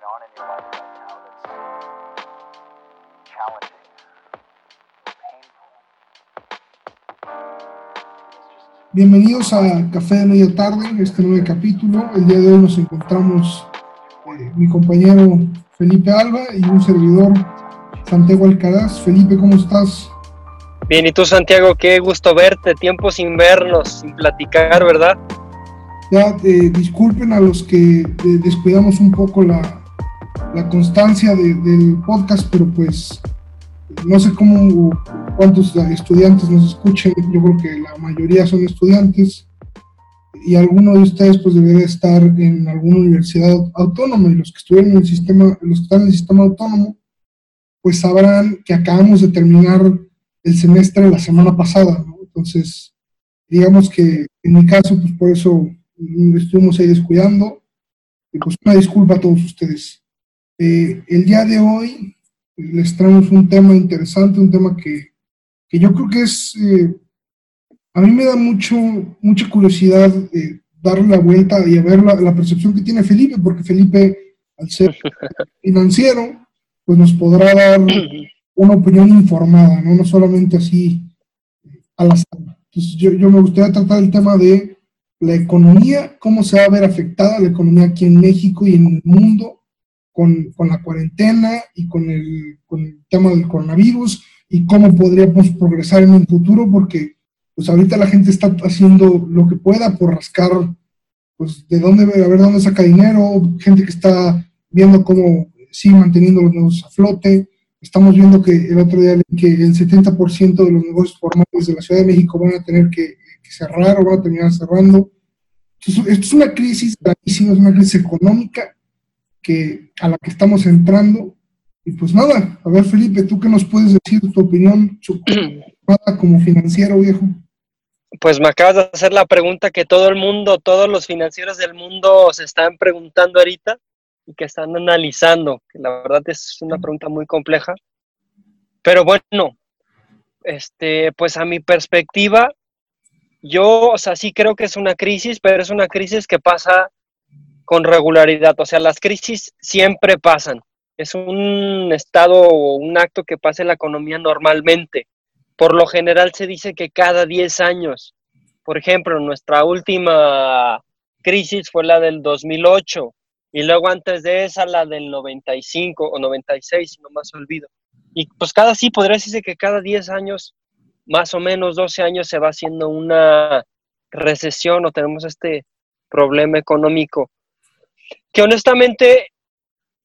going on in your life right now that's challenging, painful. It's just Bienvenidos a Café de Media Tarde, este nuevo capítulo. El día de hoy nos encontramos eh, mi compañero Felipe Alba y un servidor Santiago Alcaraz. Felipe, ¿cómo estás? Bien, y tú Santiago, qué gusto verte, tiempo sin vernos, sin platicar, ¿verdad? Ya eh, disculpen a los que eh, descuidamos un poco la, la constancia de- del podcast, pero pues no sé cómo cuántos estudiantes nos escuchen. Yo creo que la mayoría son estudiantes y alguno de ustedes pues debería estar en alguna universidad autónoma y los que estuvieron en el sistema, los que están en el sistema autónomo, pues sabrán que acabamos de terminar el semestre la semana pasada. Entonces, digamos que en mi caso, pues por eso estuvimos ahí descuidando. Y pues una disculpa a todos ustedes. Eh, el día de hoy les traemos un tema interesante, un tema que, que yo creo que es, eh, a mí me da mucho, mucha curiosidad eh, darle la vuelta y a ver la, la percepción que tiene Felipe, porque Felipe, al ser financiero, pues nos podrá dar una opinión informada, ¿no? No solamente así al azar. Entonces, yo, yo me gustaría tratar el tema de la economía, cómo se va a ver afectada la economía aquí en México y en el mundo con, con la cuarentena y con el, con el tema del coronavirus y cómo podríamos progresar en un futuro, porque pues ahorita la gente está haciendo lo que pueda por rascar, pues de dónde, a ver dónde saca dinero, gente que está viendo cómo sigue manteniendo los negocios a flote, Estamos viendo que el otro día que el 70% de los negocios formales de la Ciudad de México van a tener que, que cerrar o van a terminar cerrando. Entonces, esto es una crisis gravísima, es una crisis económica que, a la que estamos entrando. Y pues nada, a ver Felipe, ¿tú qué nos puedes decir tu opinión como financiero viejo? Pues me acabas de hacer la pregunta que todo el mundo, todos los financieros del mundo se están preguntando ahorita y que están analizando, la verdad es una pregunta muy compleja. Pero bueno, este, pues a mi perspectiva, yo, o sea, sí creo que es una crisis, pero es una crisis que pasa con regularidad. O sea, las crisis siempre pasan. Es un estado o un acto que pasa en la economía normalmente. Por lo general se dice que cada 10 años. Por ejemplo, nuestra última crisis fue la del 2008 y luego antes de esa la del 95 o 96, si no más olvido. Y pues cada sí, podría decirse que cada 10 años, más o menos 12 años, se va haciendo una recesión o tenemos este problema económico. Que honestamente,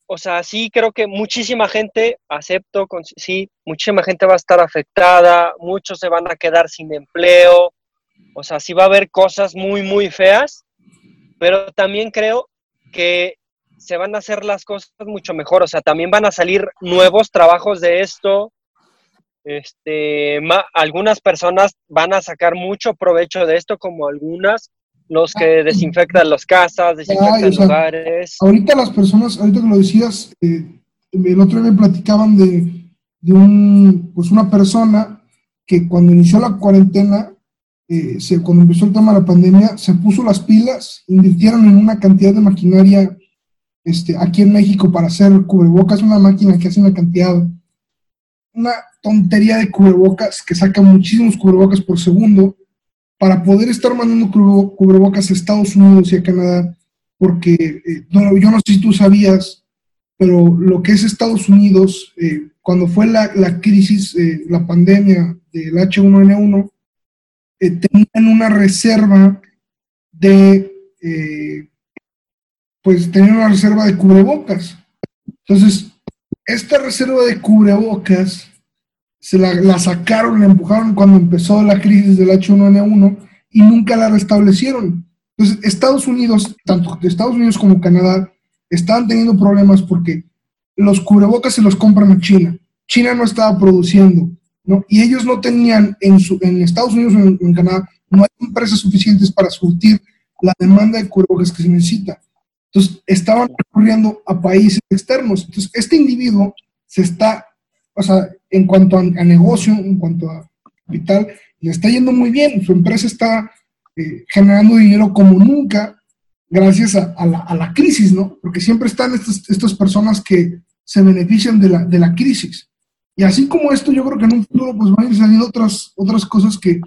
o sea, sí creo que muchísima gente, acepto, con- sí, muchísima gente va a estar afectada, muchos se van a quedar sin empleo, o sea, sí va a haber cosas muy, muy feas, pero también creo que se van a hacer las cosas mucho mejor, o sea, también van a salir nuevos trabajos de esto. Este, algunas personas van a sacar mucho provecho de esto, como algunas, los que desinfectan las casas, desinfectan Ay, o sea, lugares. Ahorita las personas, ahorita que lo decías, eh, el otro día me platicaban de, de un, pues una persona que cuando inició la cuarentena, eh, se, cuando empezó el tema de la pandemia, se puso las pilas, invirtieron en una cantidad de maquinaria este, aquí en México para hacer cubrebocas, una máquina que hace una cantidad, una tontería de cubrebocas que saca muchísimos cubrebocas por segundo para poder estar mandando cubre- cubrebocas a Estados Unidos y a Canadá porque eh, no, yo no sé si tú sabías, pero lo que es Estados Unidos, eh, cuando fue la, la crisis, eh, la pandemia del H1N1, eh, tenían una reserva de, pues tenían una reserva de cubrebocas. Entonces, esta reserva de cubrebocas se la, sacaron, la empujaron cuando empezó la crisis del H1N1 y nunca la restablecieron. Entonces, Estados Unidos, tanto Estados Unidos como Canadá, estaban teniendo problemas porque los cubrebocas se los compran a China. China no estaba produciendo, ¿no? Y ellos no tenían en, su, en Estados Unidos o en, en Canadá, no hay empresas suficientes para surtir la demanda de cubrebocas que se necesita. Entonces, estaban recurriendo a países externos. Entonces, este individuo se está, o sea, en cuanto a, a negocio, en cuanto a capital, le está yendo muy bien. Su empresa está eh, generando dinero como nunca gracias a, la, crisis, ¿no? Porque siempre están estas, estas personas que se benefician de la, de la crisis. Y así como esto, yo creo que en un futuro pues van a ir saliendo otras, otras cosas que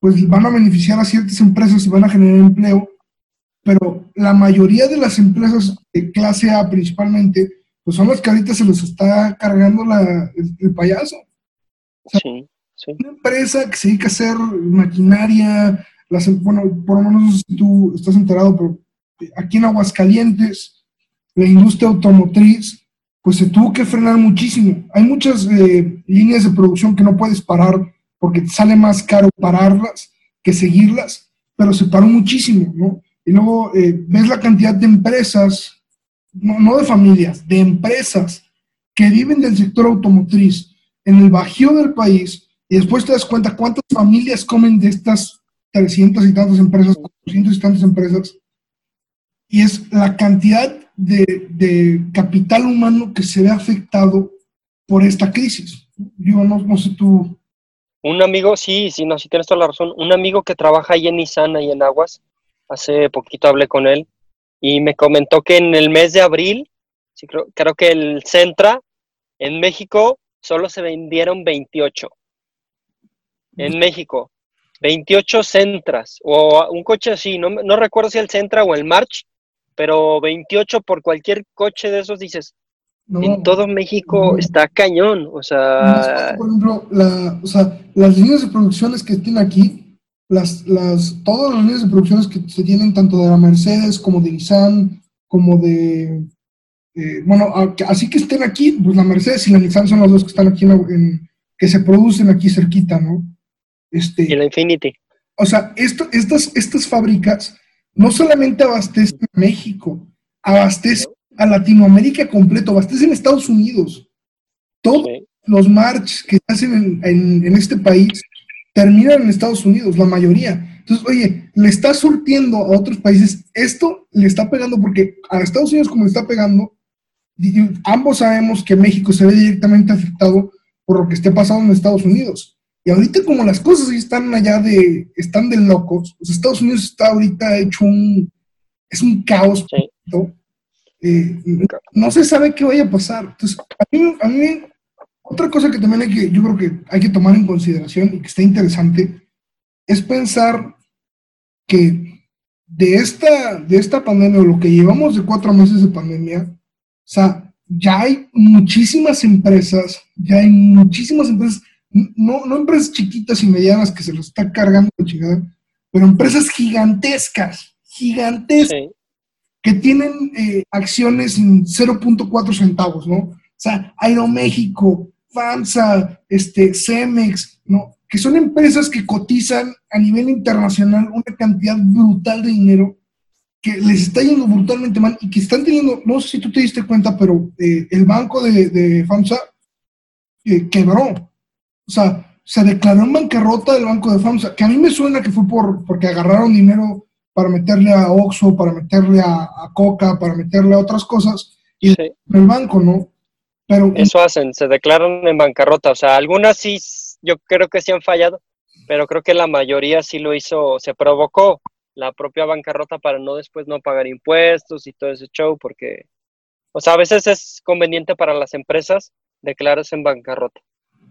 pues van a beneficiar a ciertas empresas y van a generar empleo, pero la mayoría de las empresas de clase A principalmente, pues son las que ahorita se les está cargando la, el, payaso. sí, sí. Una empresa que se dedica a hacer maquinaria, las, bueno, por lo menos si tú estás enterado, pero aquí en Aguascalientes, la industria automotriz, pues se tuvo que frenar muchísimo. Hay muchas eh, líneas de producción que no puedes parar porque te sale más caro pararlas que seguirlas, pero se paró muchísimo, ¿no? Y luego eh, ves la cantidad de empresas, no, de familias, de empresas que viven del sector automotriz en el bajío del país y después te das cuenta cuántas familias comen de estas 300 y tantas empresas, 400 y tantas empresas, y es la cantidad de, capital humano que se ve afectado por esta crisis. Yo no, sé tú. Un amigo, sí, sí, no, sí tienes toda la razón. Un amigo que trabaja ahí en Nissan, y en Aguas, hace poquito hablé con él y me comentó que en el mes de abril, sí, creo, creo que el Centra en México solo se vendieron 28. En México, 28 Centras o un coche así, no, no recuerdo si el Centra o el March, pero 28 por cualquier coche de esos dices, en todo México está cañón, o sea... Por ejemplo, la, o sea, las líneas de producciones que tiene aquí, las, las, todas las líneas de producciones que se tienen tanto de la Mercedes como de Nissan, como de... Eh, bueno, así que estén aquí, pues la Mercedes y la Nissan son las dos que están aquí, en, que se producen aquí cerquita, ¿no? Este, y la Infinity. O sea, esto, estas, estas fábricas no solamente abastecen a México, abastecen a Latinoamérica completo, abastecen a Estados Unidos. Todos los marches que se hacen en, este país terminan en Estados Unidos, la mayoría. Entonces, oye, le está surtiendo a otros países, esto le está pegando porque a Estados Unidos como le está pegando, ambos sabemos que México se ve directamente afectado por lo que esté pasando en Estados Unidos. Y ahorita como las cosas están allá de, están de locos, los Estados Unidos está ahorita hecho un, es un caos. Eh, no se sabe qué vaya a pasar. Entonces, a mí, otra cosa que también hay que, yo creo que hay que tomar en consideración y que está interesante, es pensar que de esta, de esta pandemia, o lo que llevamos de cuatro meses de pandemia, o sea, ya hay muchísimas empresas, ya hay muchísimas empresas no, no empresas chiquitas y medianas que se los está cargando chingada, pero empresas gigantescas, gigantescas, que tienen eh, acciones en 0.4 centavos, ¿no? O sea, Aeroméxico, FAMSA, este, Cemex, ¿no? Que son empresas que cotizan a nivel internacional una cantidad brutal de dinero que les está yendo brutalmente mal y que están teniendo, no sé si tú te diste cuenta, pero eh, el banco de, FAMSA eh, quebró. O sea, se declaró en bancarrota del banco de FAMSA, que a mí me suena que fue por, porque agarraron dinero para meterle a Oxxo, para meterle a, Coca, para meterle a otras cosas, y el banco, ¿no? Pero, Eso hacen, se declaran en bancarrota. O sea, algunas sí, yo creo que sí han fallado, pero creo que la mayoría sí lo hizo, se provocó la propia bancarrota para no después no pagar impuestos y todo ese show, porque, o sea, a veces es conveniente para las empresas declararse en bancarrota.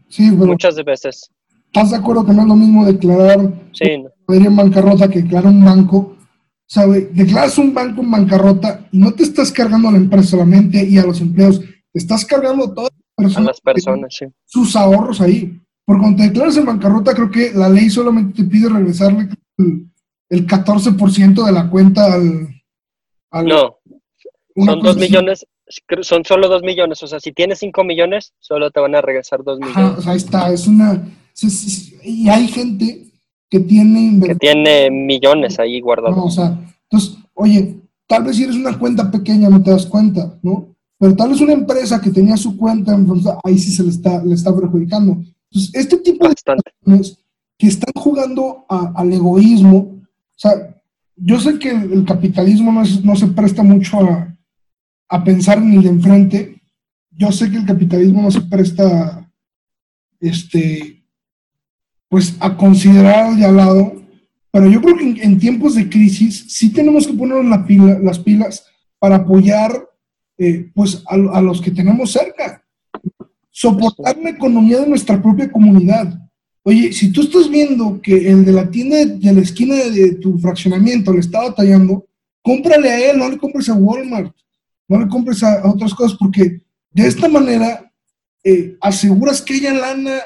Sí, Muchas veces. ¿Estás de acuerdo que no es lo mismo declarar en bancarrota que declarar un banco? ¿Sabe? Declaras un banco en bancarrota y no te estás cargando a la empresa solamente y a los empleos, te estás cargando todas las personas, a las personas sí. sus ahorros ahí. Porque cuando te declaras en bancarrota, creo que la ley solamente te pide regresarle el, 14% de la cuenta al. no, son dos millones, son solo dos millones. O sea, si tienes cinco millones, solo te van a regresar dos millones. ahí está, es una. Y hay gente que tiene. Que tiene millones ahí guardados. o sea, entonces, oye, tal vez si eres una cuenta pequeña no te das cuenta, ¿no? Pero tal vez una empresa que tenía su cuenta, ahí sí se le está, le está perjudicando. Entonces, este tipo de personas que están jugando al egoísmo, o sea, yo sé que el, capitalismo no, no se presta mucho a, a pensar ni de enfrente. Yo sé que el capitalismo no se presta, este, pues a considerar de al lado, pero yo creo que en, tiempos de crisis sí tenemos que poner la pila, las pilas para apoyar eh, pues a, a, los que tenemos cerca. Soportar la economía de nuestra propia comunidad. Oye, si tú estás viendo que el de la tienda de la esquina de tu fraccionamiento le está batallando, cómprale a él, no le compres a Walmart, no le compres a, otras cosas, porque de esta manera eh, aseguras que haya lana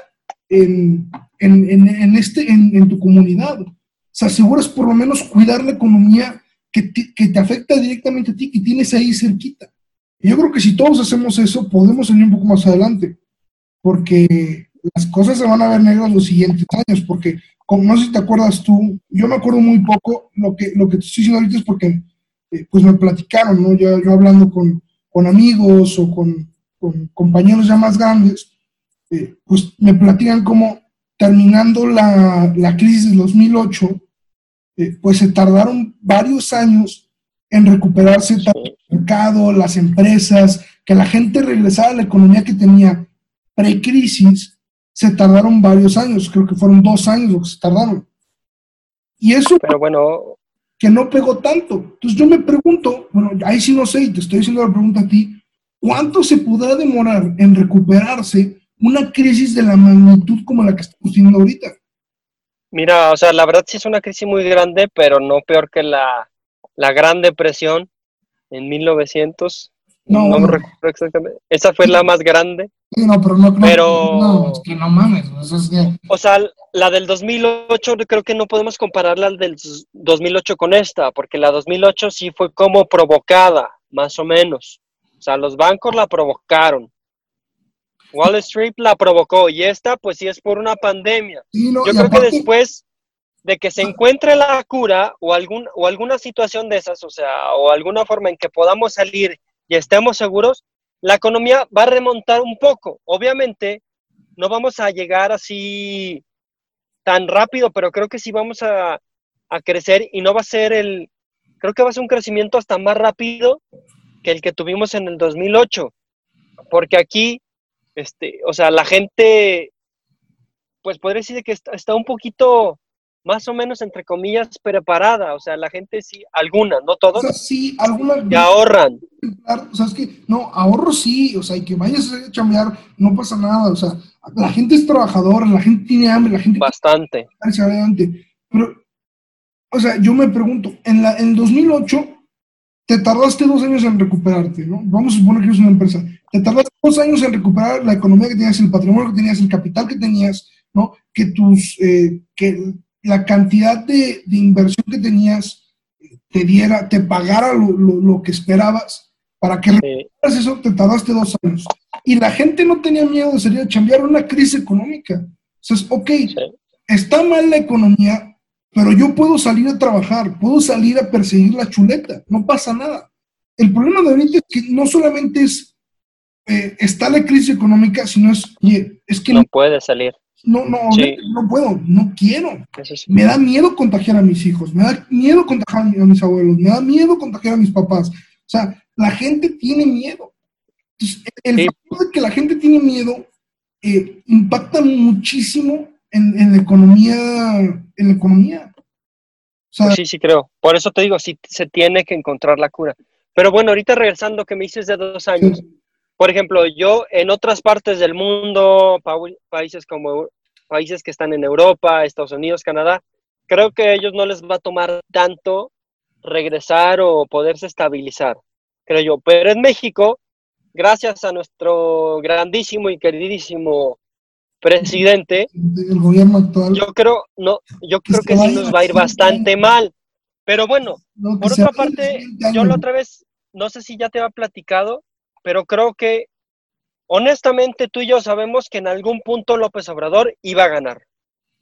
en, en, este, en, tu comunidad. O sea, aseguras por lo menos cuidar la economía que te, que te afecta directamente a ti, que tienes ahí cerquita. Yo creo que si todos hacemos eso, podemos salir un poco más adelante, porque las cosas se van a ver negras los siguientes años, porque como no sé si te acuerdas tú, yo me acuerdo muy poco, lo que, lo que te estoy diciendo ahorita es porque eh, pues me platicaron, ¿no? Yo, yo hablando con, con amigos o con, compañeros ya más grandes, eh, pues me platican como terminando la, la crisis del 2008, eh, pues se tardaron varios años en recuperarse el mercado, las empresas, que la gente regresara a la economía que tenía pre-crisis se tardaron varios años, creo que fueron dos años lo que se tardaron. Y eso Pero bueno, que no pegó tanto. Entonces yo me pregunto, bueno, ahí sí no sé, y te estoy haciendo la pregunta a ti, ¿cuánto se podrá demorar en recuperarse una crisis de la magnitud como la que estamos teniendo ahorita? Mira, o sea, la verdad sí es una crisis muy grande, pero no peor que la, la Gran Depresión en 1900. No, no me recuerdo exactamente. Esa fue la más grande. Sí, no, pero no, pero, no, es que no mames. O sea, la del 2008 creo que no podemos compararla del 2008 con esta, porque la 2008 sí fue como provocada, más o menos. O sea, los bancos la provocaron. Wall Street la provocó y esta pues sí es por una pandemia. Yo creo que después de que se encuentre la cura o, algún, o alguna situación de esas, o sea, o alguna forma en que podamos salir y estemos seguros, la economía va a remontar un poco. Obviamente, no vamos a llegar así tan rápido, pero creo que sí vamos a, crecer y no va a ser el, creo que va a ser un crecimiento hasta más rápido que el que tuvimos en el 2008, porque aquí, este, o sea, la gente, pues podría decir que está un poquito más o menos, entre comillas, preparada. O sea, la gente sí, algunas, no todos. O sea, sí, algunas. Que ahorran. O sea, es que, no, ahorro sí, o sea, y que vayas a chambear, no pasa nada. O sea, la gente es trabajadora, la gente tiene hambre, la gente. Bastante. Adelante. Pero, o sea, yo me pregunto, en, la, en 2008 te tardaste dos años en recuperarte, ¿no? Vamos a suponer que eres una empresa. Te tardaste dos años en recuperar la economía que tenías, el patrimonio que tenías, el capital que tenías, ¿no? Que tus, eh, que la cantidad de, inversión que tenías te diera, te pagara lo, que esperabas, para que sí. eso te tardaste dos años. Y la gente no tenía miedo de salir a chambear una crisis económica. Entonces, ok, está mal la economía, pero yo puedo salir a trabajar, puedo salir a perseguir la chuleta, no pasa nada. El problema de ahorita es que no solamente es, eh, está la crisis económica, sino es, es que no, no puede salir no, no, no puedo, no quiero. Me da miedo contagiar a mis hijos, me da miedo contagiar a mis abuelos, me da miedo contagiar a mis papás. O sea, la gente tiene miedo. el factor de que la gente tiene miedo eh, impacta muchísimo en, la economía, en la economía. Pues sí, sí creo. Por eso te digo, sí se tiene que encontrar la cura. Pero bueno, ahorita regresando que me dices de dos años. Por ejemplo, yo en otras partes del mundo, países como países que están en Europa, Estados Unidos, Canadá, creo que a ellos no les va a tomar tanto regresar o poderse estabilizar, creo yo. Pero en México, gracias a nuestro grandísimo y queridísimo presidente, el gobierno actual, yo creo, no, yo creo que sí nos va a ir bastante mal. Pero bueno, por otra parte, yo la otra vez, no sé si ya te había platicado, pero creo que honestamente tú y yo sabemos que en algún punto López Obrador iba a ganar.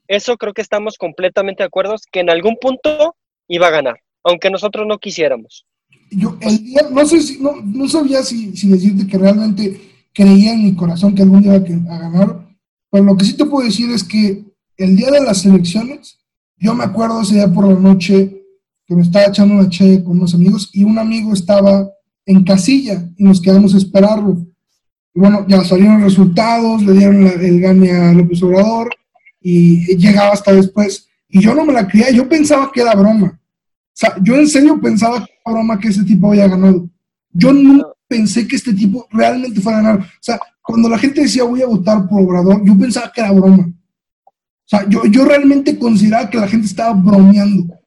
Eso creo que estamos completamente de acuerdo, que en algún punto iba a ganar, aunque nosotros no quisiéramos. Yo el día, no sé si, no, no sabía si, si, decirte que realmente creía en mi corazón que algún día iba a ganar, pero lo que sí te puedo decir es que el día de las elecciones, yo me acuerdo ese día por la noche que me estaba echando una che con unos amigos y un amigo estaba en casilla y nos quedamos a esperarlo. Bueno, ya salieron resultados, le dieron el gane a López Obrador y llegaba hasta después. Y yo no me la creía, yo pensaba que era broma. O sea, yo en serio pensaba que era broma que ese tipo había ganado. Yo nunca pensé que este tipo realmente fuera a ganar. O sea, cuando la gente decía voy a votar por Obrador, yo pensaba que era broma. O sea, yo, yo realmente consideraba que la gente estaba bromeando.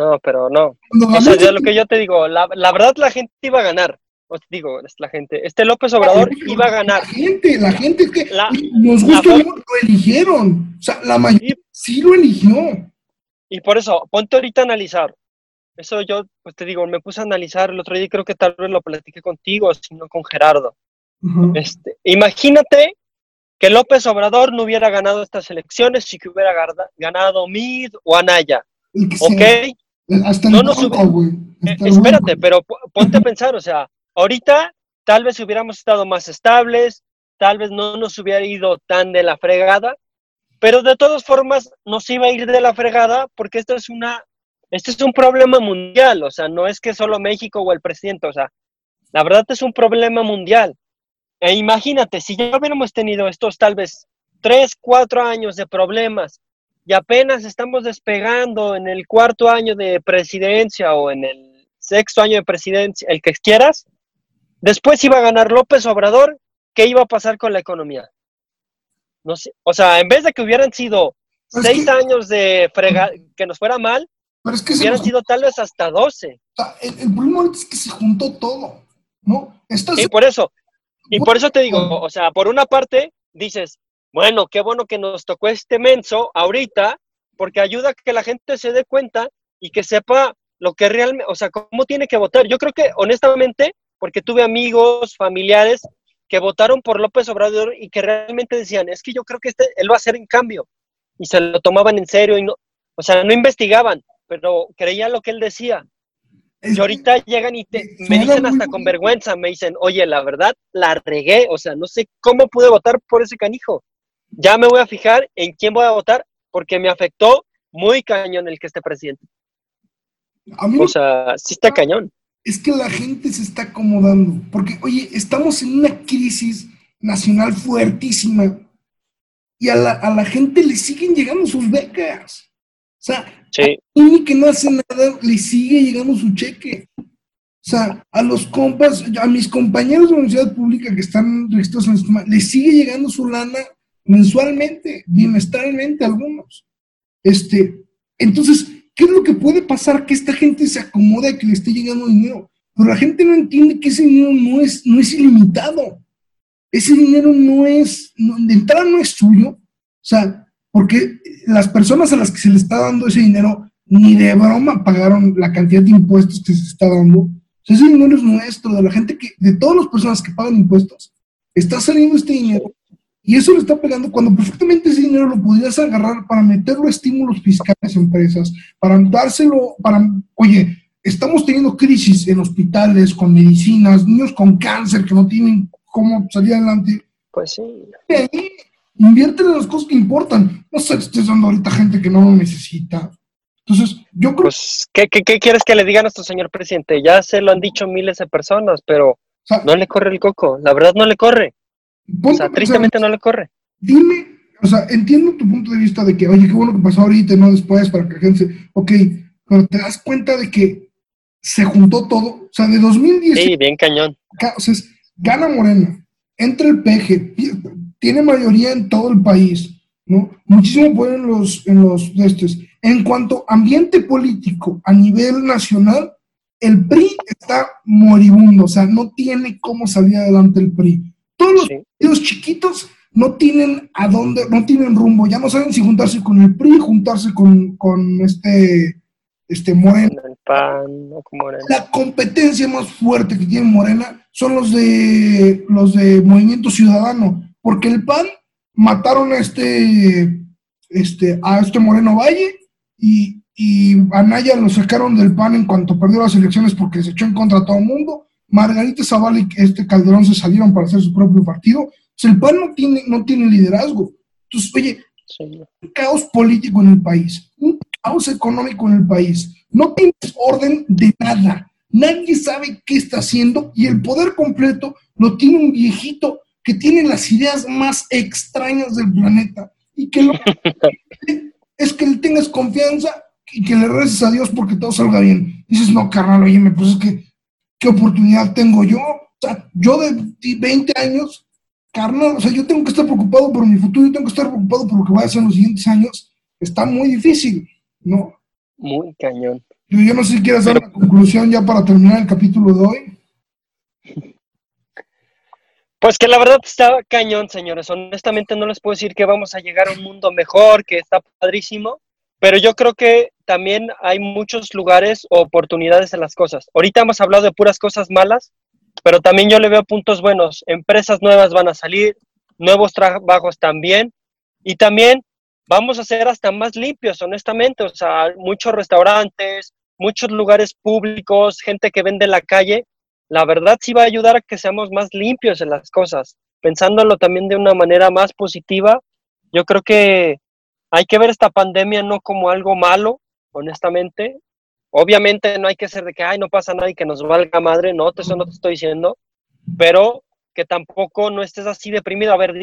No, pero no. O sea, ya lo que yo te digo, la, la verdad la gente iba a ganar. Os digo, es la gente. Este López Obrador iba a ganar. La gente, la gente es que La- nos gusta la- o no, lo eligieron. O sea, la mayoría sí lo eligió. Y por eso, ponte ahorita a analizar. Eso yo, pues te digo, me puse a analizar el otro día y creo que tal vez lo platiqué contigo, sino con Gerardo. Este, imagínate que López Obrador no hubiera ganado estas elecciones y que hubiera ganado Mid o Anaya. ¿Ok? Hasta el No nos güey. Eh, espérate, pero po- ponte a pensar, o sea, ahorita tal vez hubiéramos estado más estables, tal vez no nos hubiera ido tan de la fregada, pero de todas formas nos iba a ir de la fregada porque esto es una, este es un problema mundial, o sea, no es que solo México o el presidente, o sea, la verdad es un problema mundial. E imagínate, si ya hubiéramos tenido estos tal vez tres, cuatro años de problemas y apenas estamos despegando en el cuarto año de presidencia o en el sexto año de presidencia, el que quieras, después iba a ganar López Obrador, ¿qué iba a pasar con la economía? No sé, o sea, en vez de que hubieran sido seis que- años de frega que nos fuera mal, Pero es que se hubieran nos- sido tal vez hasta 12. o sea, el, el problema es que se juntó todo, ¿no? Y por eso, y por eso te digo, o sea, por una parte dices, bueno, qué bueno que nos tocó este menso ahorita, porque ayuda a que la gente se dé cuenta y que sepa lo que realmente, o sea, cómo tiene que votar. Yo creo que honestamente, porque tuve amigos, familiares que votaron por López Obrador y que realmente decían, es que yo creo que este, él va a hacer en cambio. Y se lo tomaban en serio y no, o sea, no investigaban, pero creían lo que él decía. es- Y ahorita llegan y te, me dicen hasta con vergüenza, me dicen, oye, la verdad, la regué, o sea, no sé cómo pude votar por ese canijo. Ya me voy a fijar en quién voy a votar porque me afectó muy cañón el que esté presidente. a mí O sea, sí está cañón. es que la gente se está acomodando, porque, oye, estamos en una crisis nacional fuertísima y a la, a la gente le siguen llegando sus becas. O sea, Sí, y que no hace nada, le sigue llegando su cheque. O sea, a los compas, a mis compañeros de la universidad pública que están registrados en el sistema, les sigue llegando su lana mensualmente, bimestralmente algunos. Este, entonces, ¿qué es lo que puede pasar? Que esta gente se acomode a que le esté llegando dinero. Pero la gente no entiende que ese dinero no es, no es ilimitado. Ese dinero no es, no- de entrada no es suyo. O sea, porque las personas a las que se le está dando ese dinero ni de broma pagaron la cantidad de impuestos que se está dando. O sea, ese dinero es nuestro, de la gente que, de todas las personas que pagan impuestos, está saliendo este dinero y eso le está pegando cuando perfectamente ese dinero lo podrías agarrar para meterlo a estímulos fiscales a empresas, para dárselo, para, oye, estamos teniendo crisis en hospitales, con medicinas, niños con cáncer que no tienen cómo salir adelante pues sí. de ahí, invierte en las cosas que importan. No le estés dando ahorita gente que no lo necesita. Entonces, yo creo Pues, ¿qué, qué, qué quieres que le diga a nuestro señor presidente? Ya se lo han dicho miles de personas, pero o sea, no le corre el coco. La verdad no le corre. O ponte sea, pensar, tristemente no le corre. dime, o sea, entiendo tu punto de vista de que, oye, qué bueno que pasó ahorita y no después para que la gente se, ok, pero te das cuenta de que se juntó todo, o sea, de 2010 Sí, bien cañón. acá, o sea, es- gana Morena, entra el PG, tiene mayoría en todo el país, ¿no? Muchísimo poder en los, en los estos. En cuanto a ambiente político a nivel nacional, el PRI está moribundo, o sea, no tiene cómo salir adelante el PRI. Todos los Sí. partidos chiquitos no tienen a dónde, no tienen rumbo, ya no saben si juntarse con el PRI, juntarse con, con este, este Morena En el pan, no como era. la competencia más fuerte que tiene Morena son los de los de Movimiento Ciudadano, porque el PAN mataron a este, este a este Moreno Valle y, y a Naya lo sacaron del PAN en cuanto perdió las elecciones porque se echó en contra a todo el mundo. Margarita Zavala y este Calderón se salieron para hacer su propio partido. Sea, el PAN no tiene, no tiene liderazgo. Entonces, oye, Sí. un caos político en el país, un caos económico en el país. No tienes orden de nada. Nadie sabe qué está haciendo y el poder completo lo tiene un viejito que tiene las ideas más extrañas del planeta y que lo es que le tengas confianza y que le reces a Dios porque todo salga bien. Dices, no, carnal, oye, pues es que, ¿qué oportunidad tengo yo? O sea, yo de 20 años, carnal, o sea, yo tengo que estar preocupado por mi futuro, yo tengo que estar preocupado por lo que voy a hacer en los siguientes años. Está muy difícil, ¿no? Muy cañón. Yo, yo no sé si quieres dar una conclusión ya para terminar el capítulo de hoy. Pues que la verdad está cañón, señores. Honestamente no les puedo decir que vamos a llegar a un mundo mejor, que está padrísimo, pero yo creo que también hay muchos lugares o oportunidades en las cosas. Ahorita hemos hablado de puras cosas malas, pero también yo le veo puntos buenos. Empresas nuevas van a salir, nuevos trabajos también, y también vamos a ser hasta más limpios, honestamente. O sea, muchos restaurantes, muchos lugares públicos, gente que vende en la calle, la verdad sí va a ayudar a que seamos más limpios en las cosas. Pensándolo también de una manera más positiva, yo creo que hay que ver esta pandemia no como algo malo, honestamente. Obviamente no hay que ser de que, ay, no pasa nada y que nos valga madre, no, eso no te estoy diciendo, pero que tampoco no estés así deprimido. A ver,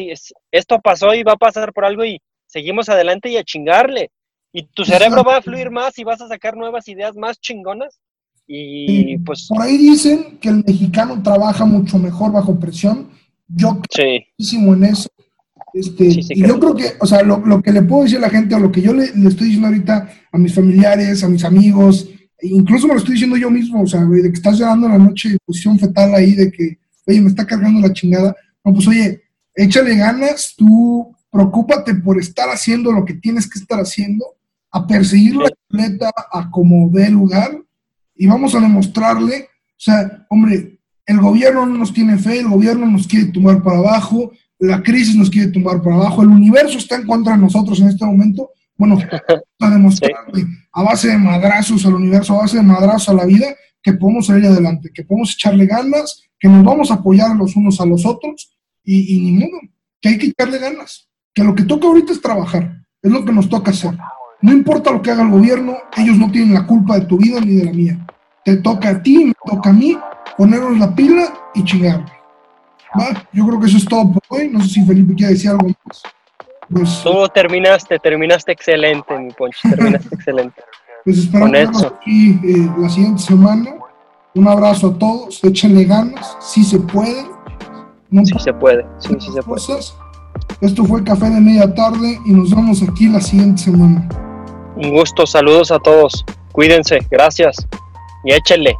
esto pasó y va a pasar por algo y seguimos adelante y a chingarle. Y tu cerebro va a fluir más y vas a sacar nuevas ideas más chingonas y pues. Por ahí dicen que el mexicano trabaja mucho mejor bajo presión. Yo creo muchísimo en eso. Este, y yo creo que, o sea, lo, lo, que le puedo decir a la gente, o lo que yo le, estoy diciendo ahorita a mis familiares, a mis amigos, e incluso me lo estoy diciendo yo mismo, o sea, de que estás llorando en la noche, posición fetal ahí, de que, oye, me está cargando la chingada. No, pues oye, échale ganas, tú preocúpate por estar haciendo lo que tienes que estar haciendo, a perseguir la meta, a como dé lugar, y vamos a demostrarle, o sea, hombre, el gobierno no nos tiene fe, el gobierno nos quiere tumbar para abajo, la crisis nos quiere tumbar para abajo, el universo está en contra de nosotros en este momento. Bueno, a demostrarle a base de madrazos al universo, a base de madrazos a la vida, que podemos salir adelante, que podemos echarle ganas, que nos vamos a apoyar los unos a los otros y, y ni modo, que hay que echarle ganas, que lo que toca ahorita es trabajar, es lo que nos toca hacer. No importa lo que haga el gobierno, ellos no tienen la culpa de tu vida ni de la mía. Te toca a ti, me toca a mí ponernos la pila y chingarle. ¿Va? Yo creo que eso es todo por hoy. No sé si Felipe quiere decir algo más. Pues, Tú terminaste, terminaste excelente, mi Poncho, terminaste excelente. Pues esperamos vernos aquí eh, la siguiente semana. Un abrazo a todos, échenle ganas, si se puede. No sí se puede, sí, sí se puede. Esto fue Café de Media Tarde y nos vemos aquí la siguiente semana. Un gusto, saludos a todos. Cuídense, gracias. Y échenle.